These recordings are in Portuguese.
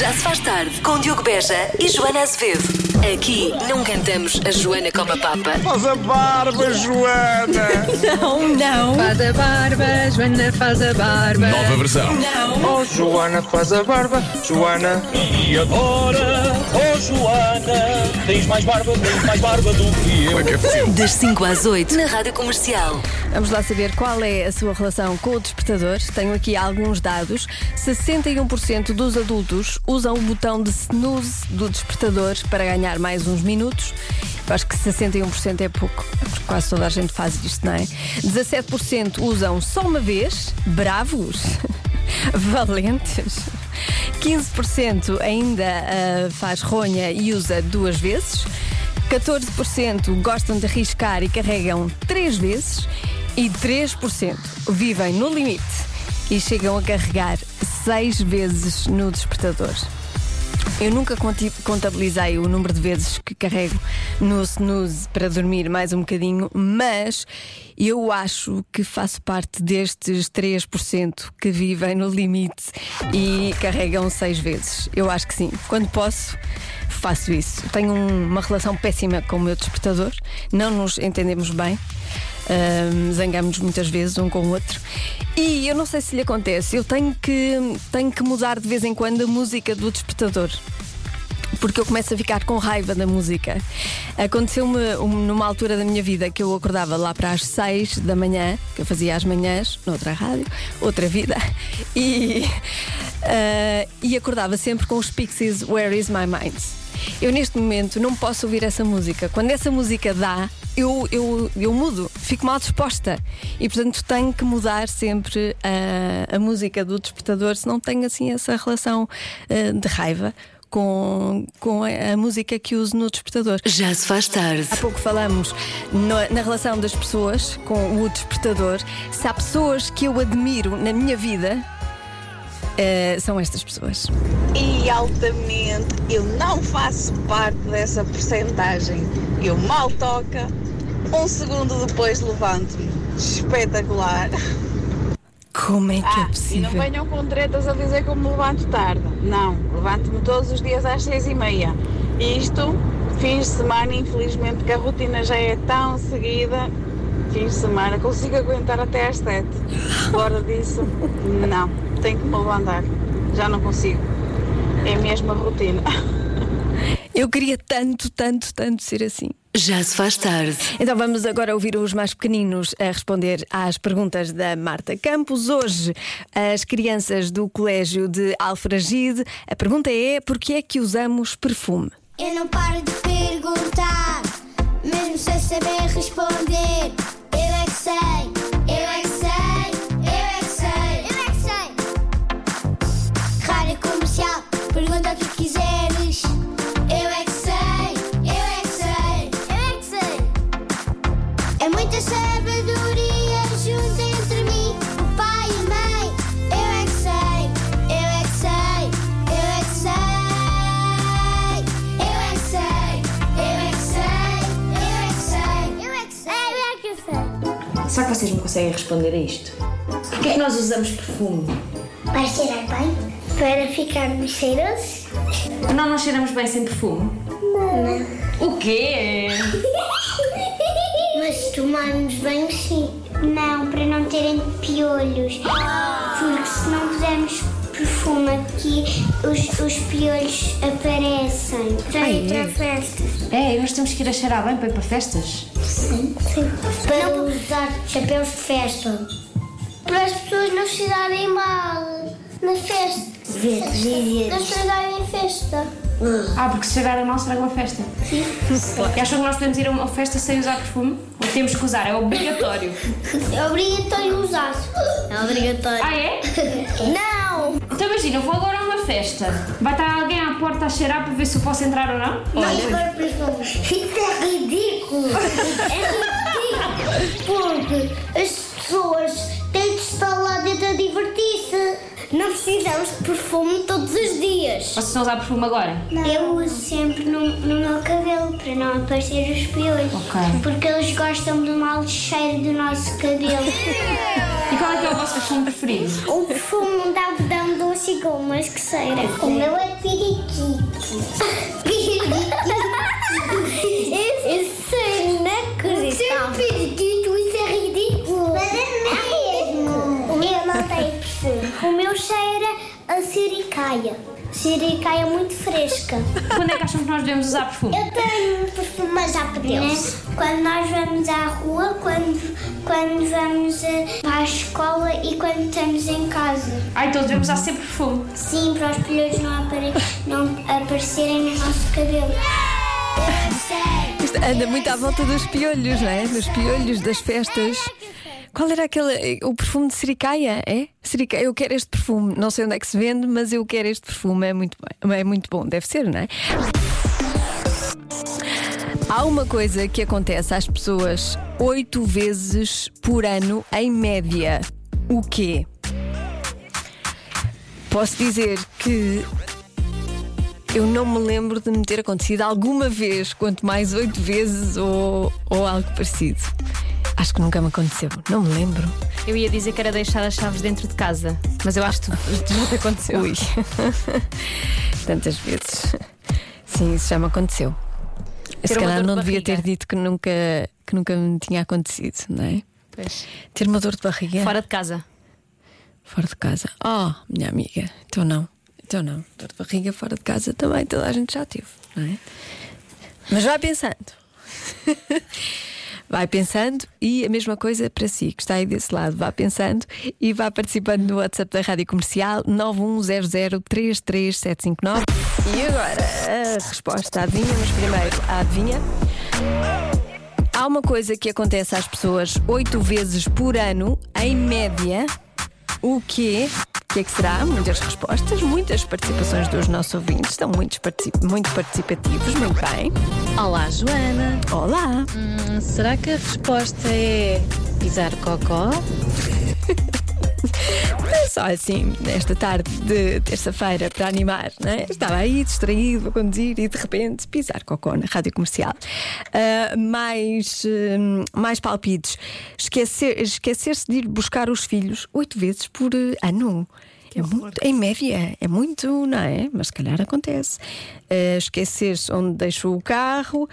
Já se faz tarde com Diogo Beja e Joana Azevedo. Aqui não cantamos a Joana como a Papa. Faz a barba, Joana! Não, não. Faz a barba, Joana faz a barba. Nova versão. Oh, Joana, faz a barba, Joana. E agora, oh Joana, tens mais barba, tens mais barba do que eu. Como é que é possível? Das 5 às 8 na Rádio Comercial. Vamos lá saber qual é a sua relação com o despertador. Tenho aqui alguns dados. 61% dos adultos usam o botão de snooze do despertador para ganhar mais uns minutos. Acho que 61% é pouco, porque quase toda a gente faz isto, não é? 17% usam só uma vez, bravos, valentes. 15% ainda ah, faz ronha e usa duas vezes. 14% gostam de arriscar e carregam três vezes. E 3% vivem no limite e chegam a carregar seis vezes no despertador. Eu nunca contabilizei o número de vezes que carrego no snooze para dormir mais um bocadinho, mas eu acho que faço parte destes 3% que vivem no limite e carregam seis vezes. Eu acho que sim. Quando posso, faço isso. Tenho um- uma relação péssima com o meu despertador, não nos entendemos bem. Ahm, Zangamos-nos muitas vezes um com o outro. E eu não sei se lhe acontece, eu tenho que, tenho que mudar de vez em quando a música do despertador. Porque eu começo a ficar com raiva da música. Aconteceu-me um- numa altura da minha vida que eu acordava lá para as 6 da manhã, que eu fazia às manhãs, noutra rádio, outra vida, e, ah, e acordava sempre com os Pixies Where Is My Mind. Eu neste momento não posso ouvir essa música. Quando essa música dá, eu, eu, eu mudo, fico mal disposta. E portanto tenho que mudar sempre a, a música do despertador, se não tenho assim essa relação ah, de raiva com, com a, música que uso no despertador. Já se faz tarde. Há pouco falamos no- na relação das pessoas com o despertador. Se há pessoas que eu admiro na minha vida, eh, são estas pessoas. e altamente eu não faço parte dessa porcentagem. Eu mal toca, um segundo depois levanto-me. Espetacular. Como é que é Ah, e não possível? venham com tretas a dizer que eu me levanto tarde. Não, levanto-me todos os dias às seis e meia. E isto, fins de semana, infelizmente, porque a rotina já é tão seguida, fins de semana, consigo aguentar até às sete. Fora disso, não, tenho que me levantar. Já não consigo. É mesmo a rotina. Eu queria tanto, tanto, tanto ser assim. Já se faz tarde. Então vamos agora ouvir os mais pequeninos a responder às perguntas da Marta Campos. Hoje, as crianças do Colégio de Alfragide. A pergunta é: por que é que usamos perfume? Eu não paro de perguntar, mesmo sem saber responder. Eu é que sei, vocês me conseguem responder a isto? Porquê é que nós usamos perfume? Para cheirar bem? Para ficarmos cheirosos? Nós não cheiramos bem sem perfume? Não. O quê? Mas tomarmos banho sim. Não, para não terem piolhos. Porque se não pusermos perfume aqui, os, os piolhos aparecem. Para ir para festas. É, nós temos que ir a cheirar bem para ir para festas? Sim. Para não usar chapéus de festa. Para as pessoas não cheirarem mal na festa. Verdes Não cheirarem a festa. Ah, porque se cheirarem mal será uma festa. Sim. E acham que nós podemos ir a uma festa sem usar perfume? Ou temos que usar? É obrigatório. É obrigatório usar. É obrigatório. Ah, é? Não! Então imagina, eu vou agora a uma festa. Vai estar alguém à porta a cheirar para ver se eu posso entrar ou não? Não usar perfume. Isso é ridículo! É ridículo! Porque as pessoas têm de estar lá dentro a divertir-se. Não precisamos de perfume todos os dias. Vocês a usar perfume agora? Eu uso sempre no, no meu cabelo para não aparecer os piolhos. Ok. Porque eles gostam do mau cheiro do nosso cabelo. E qual é que é o vosso perfume preferido? o perfume de algodão doce Posso ir com uma esqueceira? O meu é periquito. Isso é inacreditável. Isso é periquito, isso é ridículo. Mas é mesmo. O meu não tem perfume. O meu cheira a siricaia. Siricaia muito fresca. Quando é que acham que nós devemos usar perfume? Eu tenho um perfume, mas já perdeu-se. Quando nós vamos à rua, quando, quando vamos eh, a escola e quando estamos em casa. Ai, então devemos usar sempre perfume. Sim, para os piolhos não, apare não aparecerem no nosso cabelo. Eu sei. Isto anda muito à volta dos piolhos, não é? Dos piolhos, das festas. Qual era aquele. O perfume de Siricaia? É? Siricaia, eu quero este perfume. Não sei onde é que se vende, mas eu quero este perfume. É muito, é muito bom, deve ser, não é? Há uma coisa que acontece às pessoas oito vezes por ano, em média. O quê? Posso dizer que eu não me lembro de me ter acontecido alguma vez, quanto mais oito vezes ou, ou algo parecido. Acho que nunca me aconteceu, não me lembro. Eu ia dizer que era deixar as chaves dentro de casa, mas eu acho que já te aconteceu. Ui, tantas vezes. Sim, isso já me aconteceu. Se Ter uma calhar dor de não devia barriga. ter dito que nunca, que nunca me tinha acontecido, não é? Pois. Ter uma dor de barriga Fora de casa. fora de casa. Oh, minha amiga, então não. Então não. Dor de barriga fora de casa também toda a gente já teve, não é? Mas vai pensando. Vai pensando e a mesma coisa para si, que está aí desse lado. Vá pensando e vá participando no WhatsApp da Rádio Comercial 910033759. E agora a resposta à adivinha, mas primeiro a adivinha. Há uma coisa que acontece às pessoas oito vezes por ano, em média. O quê? O que é que será? Muitas respostas, muitas participações dos nossos ouvintes, estão muito, particip- muito participativos, muito bem. Olá, Joana. Olá! Hum, será que a resposta é pisar cocó? Só assim, nesta tarde de terça-feira, para animar, é? Estava aí distraído a conduzir e de repente pisar cocó na rádio comercial. Ah, mais, hum, mais palpites. Esquecer- Esquecer-se de ir buscar os filhos oito vezes por eh, ano. É muito, em média, é muito, não é? Mas se calhar acontece. Ah, Esquecer-se onde deixou o carro,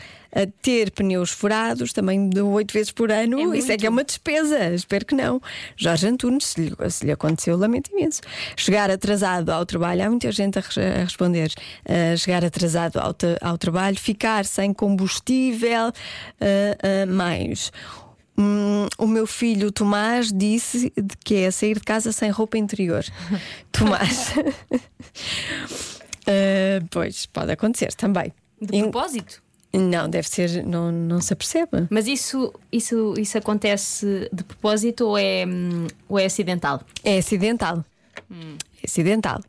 ter pneus furados também de oito vezes por ano. Isso é que é uma despesa. Espero que não. Jorge Antunes, se lhe, se lhe aconteceu, lamento imenso. Chegar atrasado ao trabalho, há muita gente a, a responder. Ah, chegar atrasado ao, ao trabalho, ficar sem combustível, mais. Hum, o meu filho Tomás disse que é sair de casa sem roupa interior. Tomás. Ah, pois, pode acontecer também. De propósito. Não, deve ser, não, não se apercebe. Mas isso, isso, isso acontece de propósito ou é, hum, ou é acidental? É acidental. É acidental.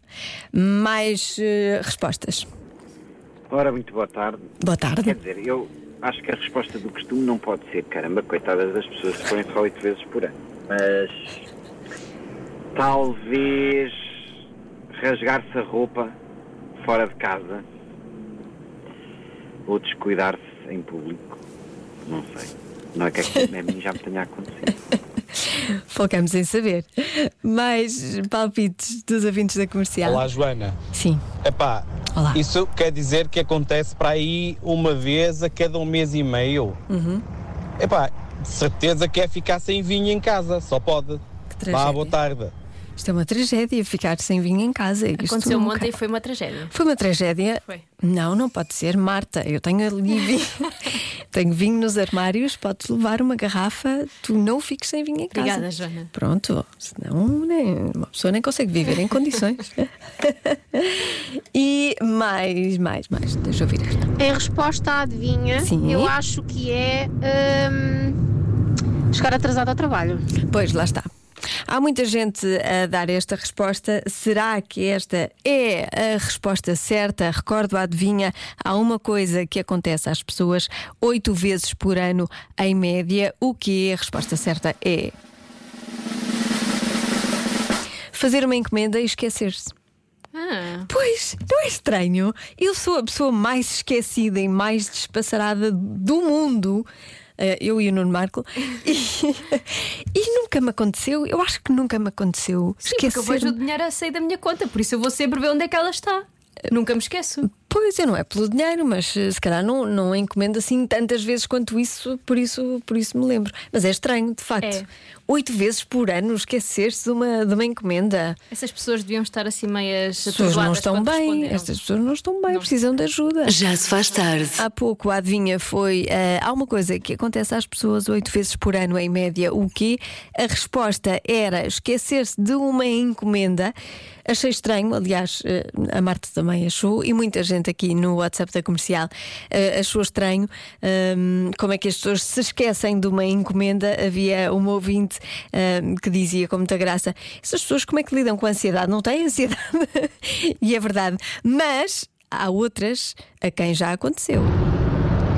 Mais eh, respostas. Ora, muito boa tarde. Boa tarde. Quer dizer, eu acho que a resposta do costume não pode ser, caramba, coitadas das pessoas se forem só oito vezes por ano. Mas talvez rasgar-se a roupa fora de casa ou descuidar-se em público. Não sei. Não é que a mim já me tenha acontecido. Focamos em saber. Mais palpites dos ouvintes da comercial. Olá, Joana. Sim. Epá, Olá. isso quer dizer que acontece para aí uma vez a cada um mês e meio. Uhum. Epá, de certeza que é ficar sem vinho em casa, só pode. tragédia. Vá, boa tarde. Isto é uma tragédia, ficar sem vinho em casa. Aconteceu nunca- ontem e foi uma tragédia. Foi uma tragédia? Foi. Não, não pode ser. Marta, eu tenho ali vinho. Tenho vinho nos armários, podes levar uma garrafa, tu não fiques sem vinho em casa. Obrigada, Joana. Pronto, senão nem, uma pessoa nem consegue viver em condições. e mais, mais, mais. Deixa eu ouvir esta. Em resposta à adivinha, Sim. eu acho que é hum, chegar atrasado ao trabalho. Pois, lá está. Há muita gente a dar esta resposta. Será que esta é a resposta certa? Recordo a adivinha. Há uma coisa que acontece às pessoas oito vezes por ano, em média. O que é a resposta certa é. Fazer uma encomenda e esquecer-se. Ah, Pois, não é estranho? Eu sou a pessoa mais esquecida e mais despassarada do mundo. Eh, eu e o Nuno Marco, e, e nunca me aconteceu, eu acho que nunca me aconteceu. Sim, porque eu vejo o dinheiro a sair da minha conta, por isso eu vou sempre ver onde é que ela está. Nunca me esqueço. Pois, eu não é pelo dinheiro, mas eh, se calhar não, não encomendo assim tantas vezes quanto isso, por isso, por isso me lembro. Mas é estranho, de facto. É. Oito vezes por ano esquecer-se de uma, de uma encomenda. Essas pessoas deviam estar assim meias As pessoas não estão bem, estas pessoas não estão bem, precisam de ajuda. Já se faz tarde. Há pouco a adivinha foi eh, há uma coisa que acontece às pessoas oito vezes por ano em média, o quê? A resposta era esquecer-se de uma encomenda. Achei estranho, aliás, eh, a Marta também achou, e muita gente aqui no WhatsApp da comercial eh, achou estranho hum, como é que as pessoas se esquecem de uma encomenda. Havia uma ouvinte que dizia com muita graça: essas pessoas como é que lidam com a ansiedade? Não têm ansiedade? e é verdade. Mas há outras a quem já aconteceu.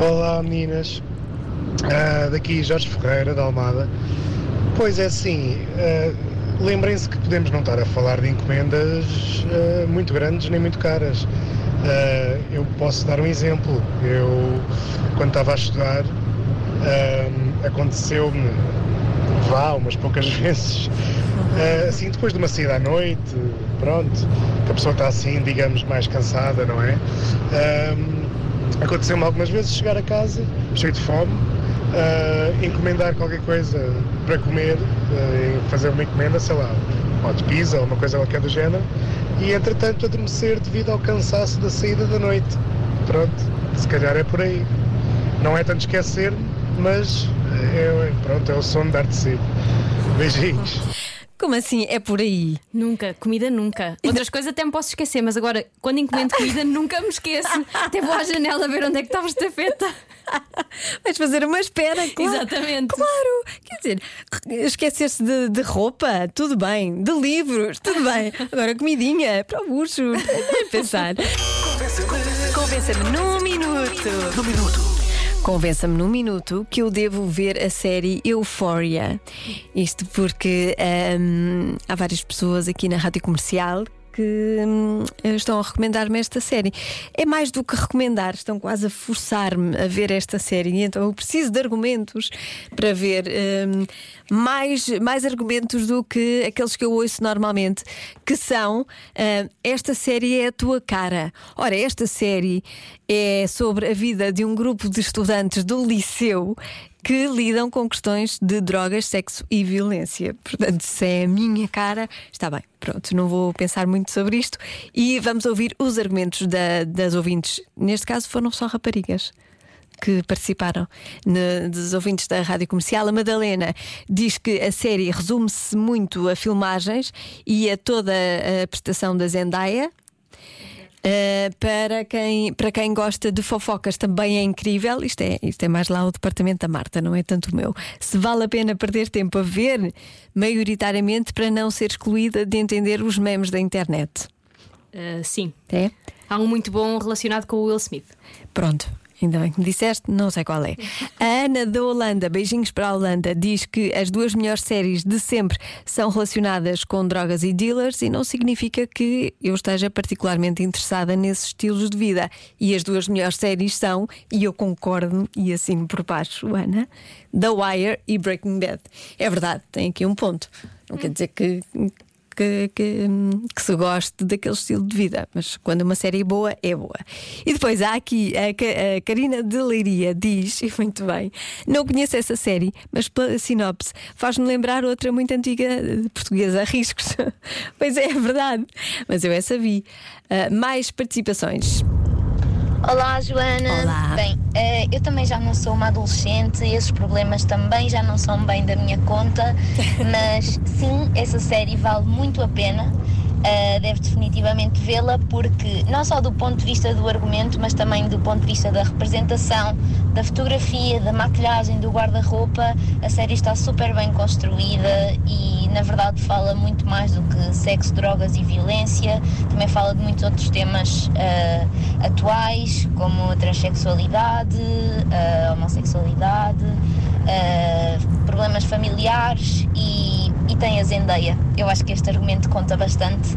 Olá meninas, Ah, daqui Jorge Ferreira da Almada. Pois é assim, ah, lembrem-se que podemos não estar a falar de encomendas ah, muito grandes nem muito caras. Eu posso dar um exemplo. Eu, quando estava a estudar, aconteceu-me, vá, umas poucas vezes, ah, assim, depois de uma saída à noite, pronto, que a pessoa está assim, digamos, mais cansada, não é? Ah, Aconteceu-me algumas vezes chegar a casa, cheio de fome, ah, encomendar qualquer coisa para comer, ah, fazer uma encomenda, sei lá, ou de pizza ou uma coisa qualquer do género, e entretanto adormecer devido ao cansaço da saída da noite. Pronto, se calhar é por aí. Não é tanto esquecer, mas é, pronto, é o sono dar de si. Beijinhos. Como assim? É por aí? Nunca, comida nunca. Outras coisas até me posso esquecer, mas agora, quando encomendo comida, nunca me esqueço. Até vou à janela ver onde é que estava a estafeta. Vais fazer uma espera, claro. Exatamente. Claro, quer dizer, esquecer-se de, de roupa, tudo bem. De livros, tudo bem. Agora, comidinha, para o bucho, nem pensar. Convença-me num minuto. Num minuto. Convença-me num minuto que eu devo ver a série Euphoria. Isto porque hum, há várias pessoas aqui na rádio comercial que hum, estão a recomendar-me esta série. É mais do que recomendar, estão quase a forçar-me a ver esta série. Então eu preciso de argumentos para ver hum, mais, mais argumentos do que aqueles que eu ouço normalmente, que são hum, esta série é a tua cara. Ora, esta série é sobre a vida de um grupo de estudantes do liceu que lidam com questões de drogas, sexo e violência. Portanto, se é a minha cara, está bem. Pronto, não vou pensar muito sobre isto e vamos ouvir os argumentos da- das ouvintes. Neste caso, foram só raparigas que participaram dos ouvintes da rádio comercial. A Madalena diz que a série resume-se muito a filmagens e a toda a prestação da Zendaya. Uh, para, quem, para quem gosta de fofocas também é incrível. Isto é, isto é mais lá o departamento da Marta, não é tanto o meu. Se vale a pena perder tempo a ver, maioritariamente para não ser excluída de entender os memes da internet. Ah, sim. É? Há um muito bom relacionado com o Will Smith. Pronto. Ainda bem que me disseste, não sei qual é. A Ana da Holanda, beijinhos para a Holanda, diz que as duas melhores séries de sempre são relacionadas com drogas e dealers e não significa que eu esteja particularmente interessada nesses estilos de vida. E as duas melhores séries são, e eu concordo e assino por baixo, Ana, The Wire e Breaking Bad. É verdade, tem aqui um ponto. Não quer dizer que. Que, que, que se goste daquele estilo de vida, mas quando uma série é boa, é boa. E depois há aqui a, a Karina de Leiria diz, e muito bem, não conheço essa série, mas pela sinopse faz-me lembrar outra muito antiga eh, portuguesa, Riscos. pois é, é verdade, mas eu essa vi. Ah, mais participações. Olá, Joana. Olá. Bem, eh, eu também já não sou uma adolescente, esses problemas também já não são bem da minha conta, mas sim, essa série vale muito a pena. Eh, deve definitivamente vê-la porque não só do ponto de vista do argumento, mas também do ponto de vista da representação, da fotografia, da maquilhagem, do guarda-roupa, a série está super bem construída e na verdade fala muito mais do que sexo, drogas e violência. Também fala de muitos outros temas eh, atuais, como a transexualidade, a homossexualidade, eh, problemas familiares e, e tem a Zendaya. Eu acho que este argumento conta bastante.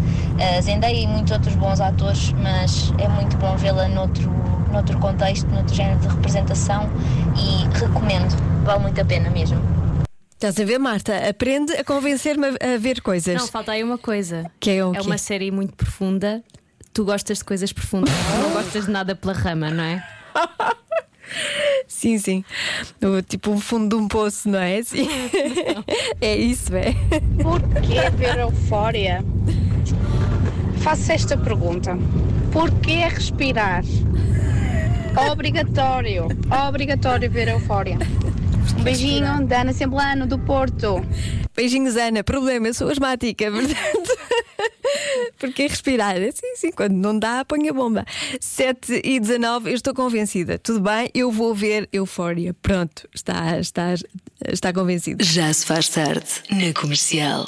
A Zendaya e muitos outros bons atores, mas é muito bom vê-la noutro, noutro contexto, noutro género de representação e recomendo, vale muito a pena mesmo. Estás a ver, Marta? Aprende a convencer-me a, ver coisas. Não, falta aí uma coisa. Que é o É uma série muito profunda. Tu gostas de coisas profundas, tu não gostas de nada pela rama, não é? Sim, sim. O- tipo um fundo de um poço, não é? Sim. é isso, é. Por que ver eufória? Faço esta pergunta. Por que respirar? Obrigatório. Obrigatório ver eufória. Um beijinho da Ana Semblano do Porto. Beijinhos, Ana. Problema, eu sou asmática, portanto. Porque respirar, sim, sim, quando não dá, põe a bomba. 7 e 19, eu estou convencida. Tudo bem, eu vou ver Eufória. Pronto, está, está, está convencida. Já se faz tarde na comercial.